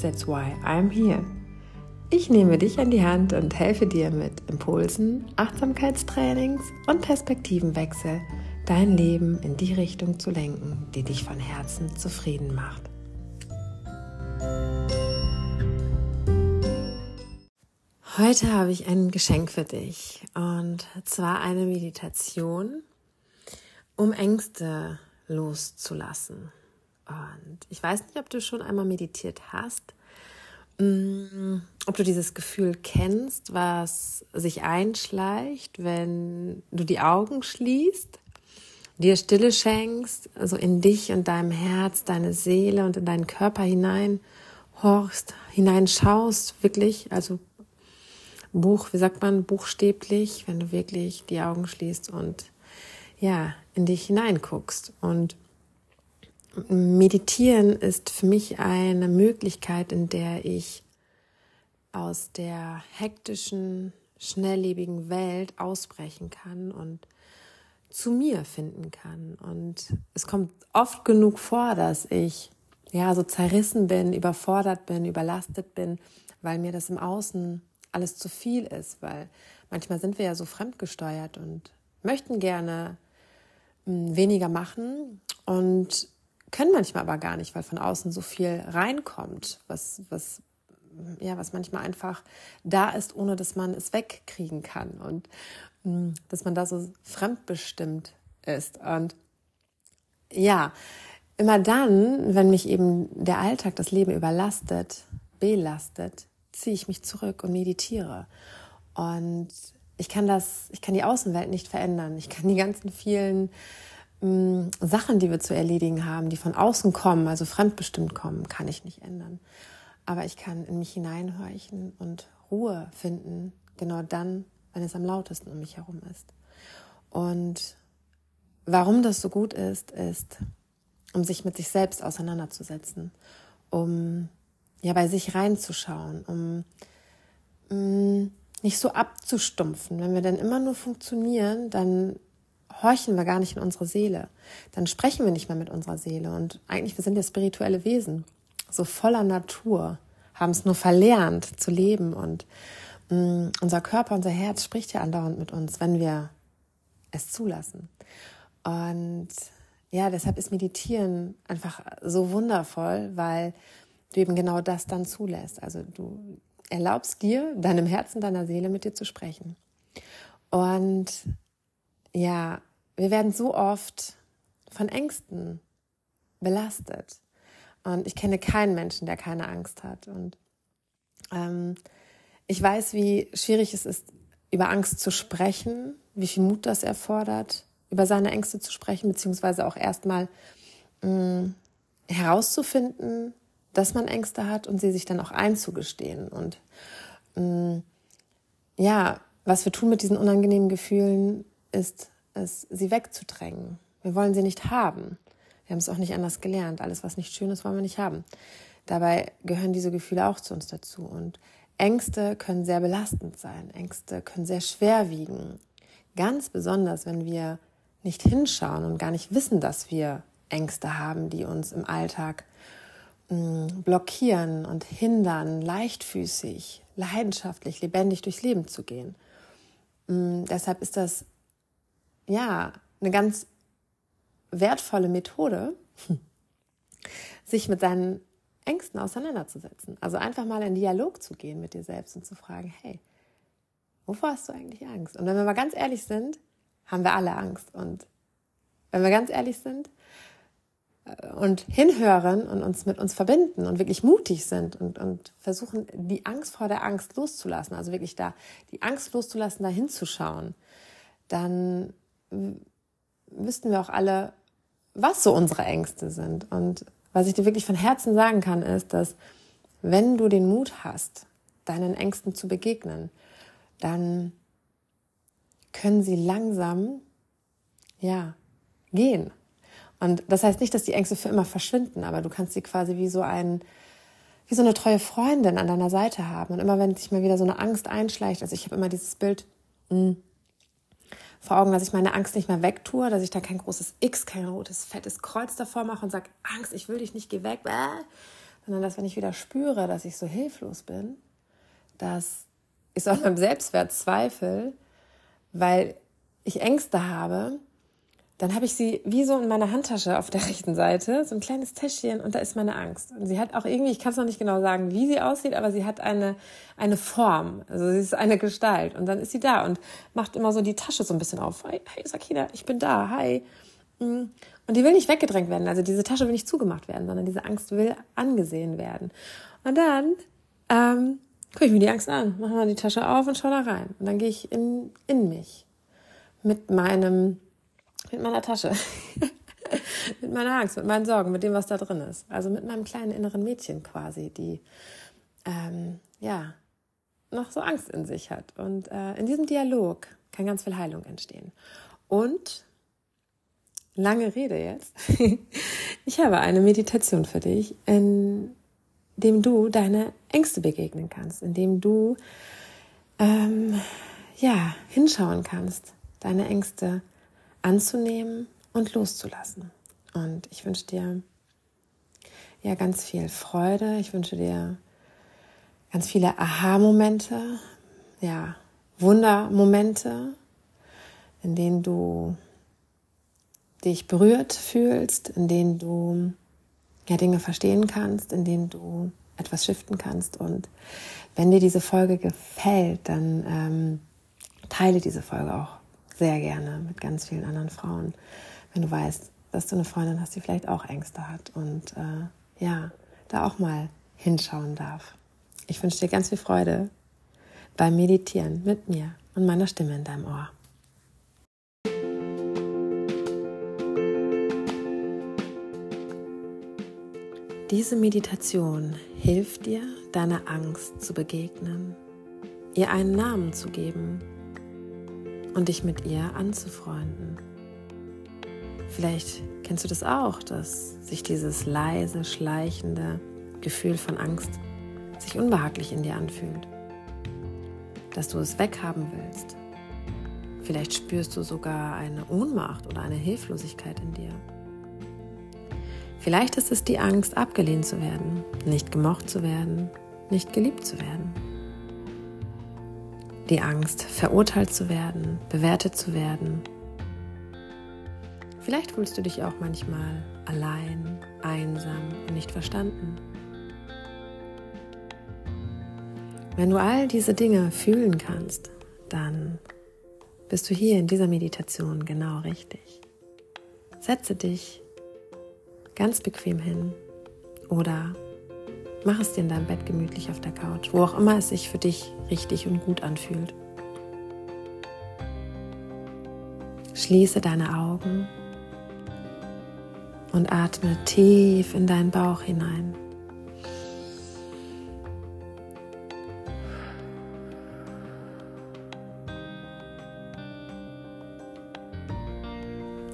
That's why I'm here. Ich nehme dich an die Hand und helfe dir mit Impulsen, Achtsamkeitstrainings und Perspektivenwechsel, dein Leben in die Richtung zu lenken, die dich von Herzen zufrieden macht. Heute habe ich ein Geschenk für dich und zwar eine Meditation, um Ängste loszulassen. Und ich weiß nicht, ob du schon einmal meditiert hast, mm, ob du dieses Gefühl kennst, was sich einschleicht, wenn du die Augen schließt, dir Stille schenkst, also in dich und deinem Herz, deine Seele und in deinen Körper hinein horchst, hineinschaust, wirklich, also Buch, wie sagt man, buchstäblich, wenn du wirklich die Augen schließt und ja, in dich hineinguckst. Und Meditieren ist für mich eine Möglichkeit, in der ich aus der hektischen, schnelllebigen Welt ausbrechen kann und zu mir finden kann. Und es kommt oft genug vor, dass ich ja so zerrissen bin, überfordert bin, überlastet bin, weil mir das im Außen alles zu viel ist, weil manchmal sind wir ja so fremdgesteuert und möchten gerne hm, weniger machen und können manchmal aber gar nicht, weil von außen so viel reinkommt, was, was, ja, was manchmal einfach da ist, ohne dass man es wegkriegen kann und hm, dass man da so fremdbestimmt ist. Und ja, immer dann, wenn mich eben der Alltag, das Leben überlastet, belastet, ziehe ich mich zurück und meditiere. Und ich kann das, ich kann die Außenwelt nicht verändern. Ich kann die ganzen vielen mm, Sachen, die wir zu erledigen haben, die von außen kommen, also fremdbestimmt kommen, kann ich nicht ändern. Aber ich kann in mich hineinhorchen und Ruhe finden, genau dann, wenn es am lautesten um mich herum ist. Und warum das so gut ist, ist, um sich mit sich selbst auseinanderzusetzen, um ja bei sich reinzuschauen, um mh, mm, nicht so abzustumpfen. Wenn wir dann immer nur funktionieren, dann horchen wir gar nicht in unsere Seele. Dann sprechen wir nicht mehr mit unserer Seele. Und eigentlich, wir sind ja spirituelle Wesen, so voller Natur, haben es nur verlernt zu leben. Und mh, mm, unser Körper, unser Herz spricht ja andauernd mit uns, wenn wir es zulassen. Und ja, deshalb ist Meditieren einfach so wundervoll, weil du eben genau das dann zulässt. Also du erlaubst dir, deinem Herzen, deiner Seele mit dir zu sprechen. Und ja, wir werden so oft von Ängsten belastet. Und ich kenne keinen Menschen, der keine Angst hat. Und ähm, ich weiß, wie schwierig es ist, über Angst zu sprechen, wie viel Mut das erfordert, über seine Ängste zu sprechen, beziehungsweise auch erstmal mm, herauszufinden, dass man Ängste hat und sie sich dann auch einzugestehen. Und mh, mm, ja, was wir tun mit diesen unangenehmen Gefühlen, ist es, sie wegzudrängen. Wir wollen sie nicht haben. Wir haben es auch nicht anders gelernt. Alles, was nicht schön ist, wollen wir nicht haben. Dabei gehören diese Gefühle auch zu uns dazu. Und Ängste können sehr belastend sein. Ängste können sehr schwer wiegen. Ganz besonders, wenn wir nicht hinschauen und gar nicht wissen, dass wir Ängste haben, die uns im Alltag blockieren und hindern, leichtfüßig, leidenschaftlich, lebendig durchs Leben zu gehen. Deshalb ist das ja eine ganz wertvolle Methode, sich mit seinen Ängsten auseinanderzusetzen. Also einfach mal in Dialog zu gehen mit dir selbst und zu fragen, hey, wovor hast du eigentlich Angst? Und wenn wir mal ganz ehrlich sind, haben wir alle Angst. Und wenn wir ganz ehrlich sind, und hinhören und uns mit uns verbinden und wirklich mutig sind und, und versuchen, die Angst vor der Angst loszulassen, also wirklich da die Angst loszulassen, da hinzuschauen, dann wüssten wir auch alle, was so unsere Ängste sind. Und was ich dir wirklich von Herzen sagen kann, ist, dass wenn du den Mut hast, deinen Ängsten zu begegnen, dann können sie langsam, ja, gehen. Und das heißt nicht, dass die Ängste für immer verschwinden, aber du kannst sie quasi wie so ein, wie so eine treue Freundin an deiner Seite haben. Und immer wenn sich mal wieder so eine Angst einschleicht, also ich habe immer dieses Bild mh, hm, vor Augen, dass ich meine Angst nicht mehr wegtue, dass ich da kein großes X, kein rotes, fettes Kreuz davor mache und sage, Angst, ich will dich nicht, geh weg, äh, sondern dass wenn ich wieder spüre, dass ich so hilflos bin, dass ich so an meinem Selbstwert zweifle, weil ich Ängste habe, dann habe ich sie wie so in meiner Handtasche auf der rechten Seite, so ein kleines Täschchen und da ist meine Angst. Und sie hat auch irgendwie, ich kann es noch nicht genau sagen, wie sie aussieht, aber sie hat eine, eine Form, also sie ist eine Gestalt und dann ist sie da und macht immer so die Tasche so ein bisschen auf. Hi, hi Sakina, ich bin da, hi. Mm. Und die will nicht weggedrängt werden, also diese Tasche will nicht zugemacht werden, sondern diese Angst will angesehen werden. Und dann ähm, gucke ich mir die Angst an, mache mal die Tasche auf und schaue da rein. Und dann gehe ich in, in mich mit meinem mit meiner Tasche. mit meiner Angst, mit meinen Sorgen, mit dem, was da drin ist. Also mit meinem kleinen inneren Mädchen quasi, die ähm, ja noch so Angst in sich hat. Und äh, in diesem Dialog kann ganz viel Heilung entstehen. Und lange Rede jetzt. ich habe eine Meditation für dich, in dem du deine Ängste begegnen kannst, in dem du ähm, ja hinschauen kannst, deine Ängste anzunehmen und loszulassen. Und ich wünsche dir ja ganz viel Freude. Ich wünsche dir ganz viele Aha-Momente, ja, Wundermomente, in denen du dich berührt fühlst, in denen du ja Dinge verstehen kannst, in denen du etwas shiften kannst. Und wenn dir diese Folge gefällt, dann ähm, teile diese Folge auch sehr gerne mit ganz vielen anderen Frauen, wenn du weißt, dass du eine Freundin hast, die vielleicht auch Ängste hat und äh, ja, da auch mal hinschauen darf. Ich wünsche dir ganz viel Freude beim Meditieren mit mir und meiner Stimme in deinem Ohr. Diese Meditation hilft dir, deiner Angst zu begegnen, ihr einen Namen zu geben und dich mit ihr anzufreunden. Vielleicht kennst du das auch, dass sich dieses leise, schleichende Gefühl von Angst sich unbehaglich in dir anfühlt, dass du es weghaben willst. Vielleicht spürst du sogar eine Ohnmacht oder eine Hilflosigkeit in dir. Vielleicht ist es die Angst, abgelehnt zu werden, nicht gemocht zu werden, nicht geliebt zu werden die Angst, verurteilt zu werden, bewertet zu werden. Vielleicht fühlst du dich auch manchmal allein, einsam und nicht verstanden. Wenn du all diese Dinge fühlen kannst, dann bist du hier in dieser Meditation genau richtig. Setze dich ganz bequem hin oder Mach es dir in deinem Bett gemütlich auf der Couch, wo auch immer es sich für dich richtig und gut anfühlt. Schließe deine Augen und atme tief in deinen Bauch hinein.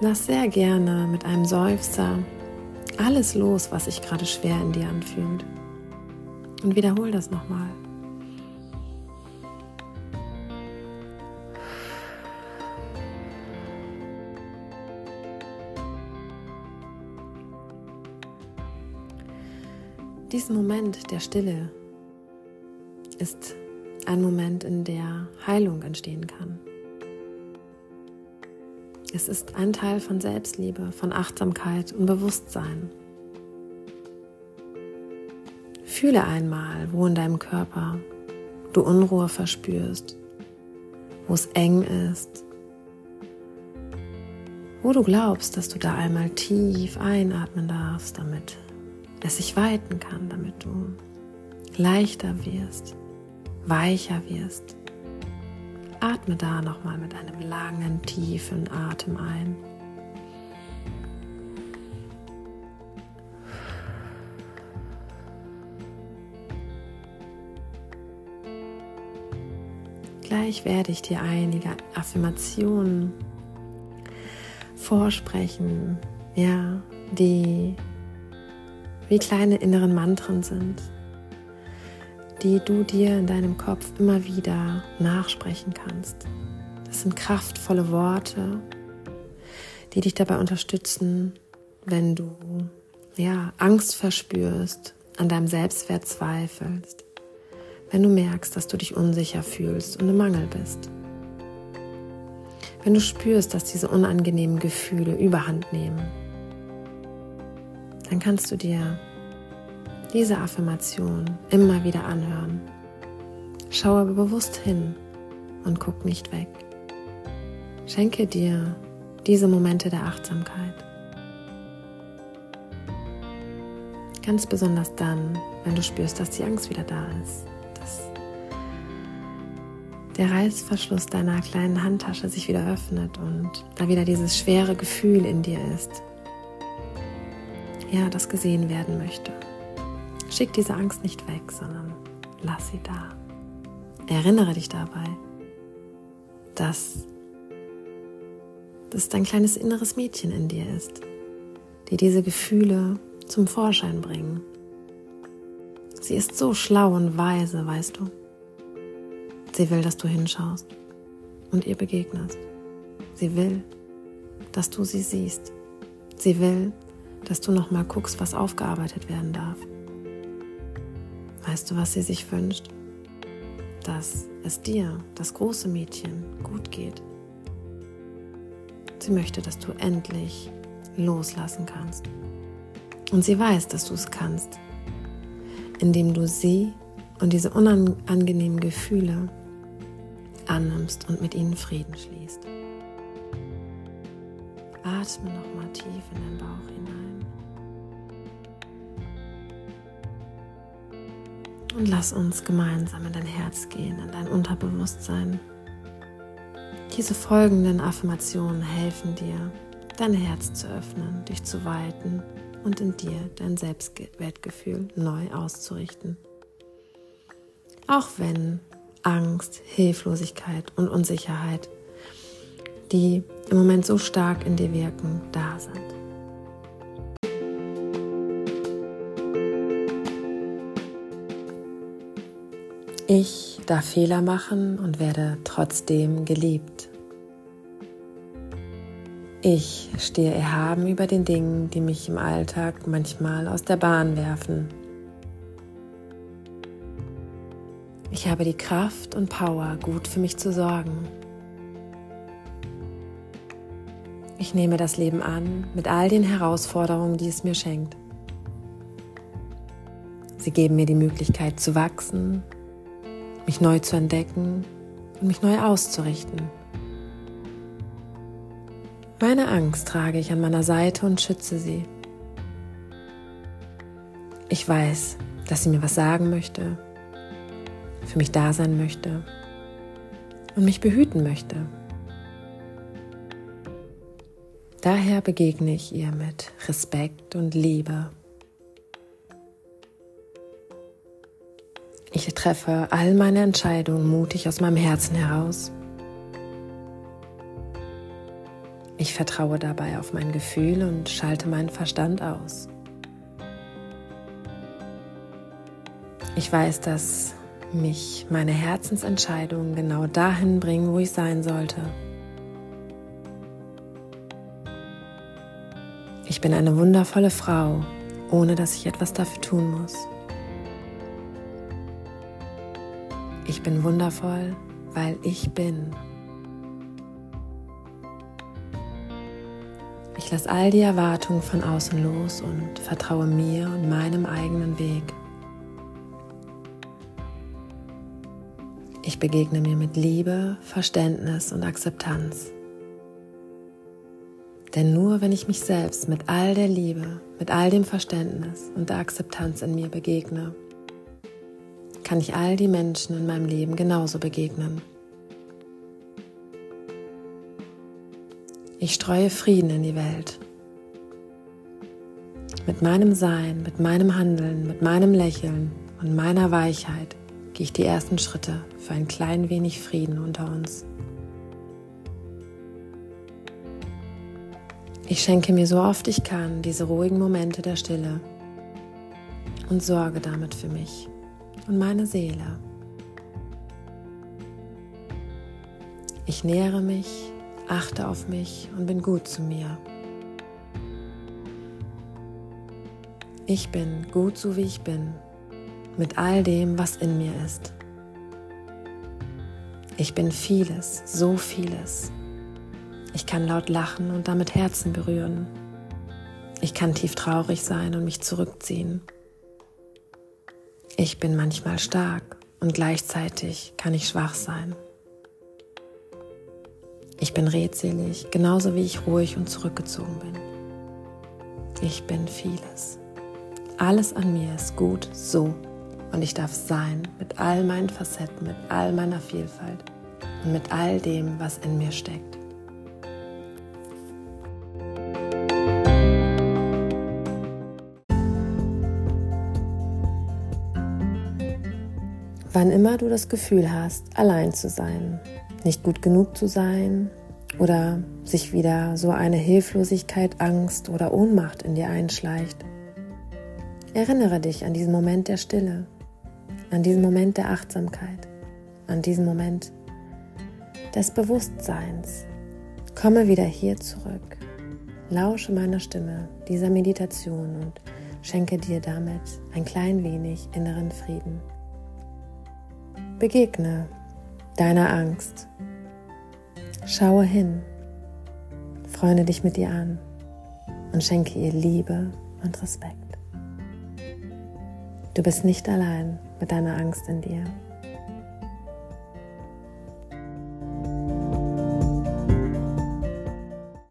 Lass sehr gerne mit einem Seufzer alles los, was sich gerade schwer in dir anfühlt. Und wiederhol das nochmal. Diesen Moment der Stille ist ein Moment, in der Heilung entstehen kann. Es ist ein Teil von Selbstliebe, von Achtsamkeit und Bewusstsein. Fühle einmal, wo in deinem Körper du Unruhe verspürst, wo es eng ist, wo du glaubst, dass du da einmal tief einatmen darfst, damit das sich weiten kann, damit du leichter wirst, weicher wirst. Atme da nochmal mit einem langen, tiefen Atem ein. Gleich werde ich dir einige Affirmationen vorsprechen, ja, die wie kleine inneren Mantren sind, die du dir in deinem Kopf immer wieder nachsprechen kannst. Das sind kraftvolle Worte, die dich dabei unterstützen, wenn du ja Angst verspürst, an deinem Selbstwert zweifelst, wenn du merkst, dass du dich unsicher fühlst und im Mangel bist. Wenn du spürst, dass diese unangenehmen Gefühle überhand nehmen, dann kannst du dir diese Affirmation immer wieder anhören. Schau aber bewusst hin und guck nicht weg. Schenke dir diese Momente der Achtsamkeit. Ganz besonders dann, wenn du spürst, dass die Angst wieder da ist, dass der Reißverschluss deiner kleinen Handtasche sich wieder öffnet und da wieder dieses schwere Gefühl in dir ist, ja, das gesehen werden möchte. Schick diese Angst nicht weg, sondern lass sie da. Erinnere dich dabei, dass das dein kleines inneres Mädchen in dir ist, die diese Gefühle zum Vorschein bringen. Sie ist so schlau und weise, weißt du. Sie will, dass du hinschaust und ihr begegnest. Sie will, dass du sie siehst. Sie will, dass du noch mal guckst, was aufgearbeitet werden darf. Weißt du, was sie sich wünscht? Dass es dir, das große Mädchen, gut geht. Sie möchte, dass du endlich loslassen kannst. Und sie weiß, dass du es kannst, indem du sie und diese unangenehmen Gefühle annimmst und mit ihnen Frieden schließt. Atme nochmal tief in den Bauch hinein. Und lass uns gemeinsam in dein Herz gehen, in dein Unterbewusstsein. Diese folgenden Affirmationen helfen dir, dein Herz zu öffnen, dich zu weiten und in dir dein Selbstwertgefühl neu auszurichten. Auch wenn Angst, Hilflosigkeit und Unsicherheit, die im Moment so stark in dir wirken, da sind. Ich darf Fehler machen und werde trotzdem geliebt. Ich stehe erhaben über den Dingen, die mich im Alltag manchmal aus der Bahn werfen. Ich habe die Kraft und Power, gut für mich zu sorgen. Ich nehme das Leben an mit all den Herausforderungen, die es mir schenkt. Sie geben mir die Möglichkeit zu wachsen, mich neu zu entdecken und mich neu auszurichten. Meine Angst trage ich an meiner Seite und schütze sie. Ich weiß, dass sie mir was sagen möchte, für mich da sein möchte und mich behüten möchte. Daher begegne ich ihr mit Respekt und Liebe. Ich treffe all meine Entscheidungen mutig aus meinem Herzen heraus Ich vertraue dabei auf mein Gefühl und schalte meinen Verstand aus. Ich weiß, dass mich meine Herzensentscheidungen genau dahin bringen, wo ich sein sollte. Ich bin eine wundervolle Frau, ohne dass ich etwas dafür tun muss. Ich bin wundervoll, weil ich bin. Ich lasse all die Erwartungen von außen los und vertraue mir und meinem eigenen Weg. Ich begegne mir mit Liebe, Verständnis und Akzeptanz. Denn nur wenn ich mich selbst mit all der Liebe, mit all dem Verständnis und der Akzeptanz in mir begegne, kann ich all die Menschen in meinem Leben genauso begegnen. Ich streue Frieden in die Welt. Mit meinem Sein, mit meinem Handeln, mit meinem Lächeln und meiner Weichheit gehe ich die ersten Schritte für ein klein wenig Frieden unter uns. Ich schenke mir so oft ich kann diese ruhigen Momente der Stille und sorge damit für mich und meine Seele. Ich nähere mich, achte auf mich und bin gut zu mir. Ich bin gut so wie ich bin, mit all dem, was in mir ist. Ich bin vieles, so vieles. Ich kann laut lachen und damit Herzen berühren. Ich kann tief traurig sein und mich zurückziehen. Ich bin manchmal stark und gleichzeitig kann ich schwach sein. Ich bin redselig, genauso wie ich ruhig und zurückgezogen bin. Ich bin vieles. Alles an mir ist gut so und ich darf sein mit all meinen Facetten, mit all meiner Vielfalt und mit all dem, was in mir steckt. Wann immer du das Gefühl hast, allein zu sein, nicht gut genug zu sein oder sich wieder so eine Hilflosigkeit, Angst oder Ohnmacht in dir einschleicht, erinnere dich an diesen Moment der Stille, an diesen Moment der Achtsamkeit, an diesen Moment des Bewusstseins. Komme wieder hier zurück, lausche meiner Stimme, dieser Meditation und schenke dir damit ein klein wenig inneren Frieden. Begegne deiner Angst. Schaue hin, freunde dich mit ihr an und schenke ihr Liebe und Respekt. Du bist nicht allein mit deiner Angst in dir.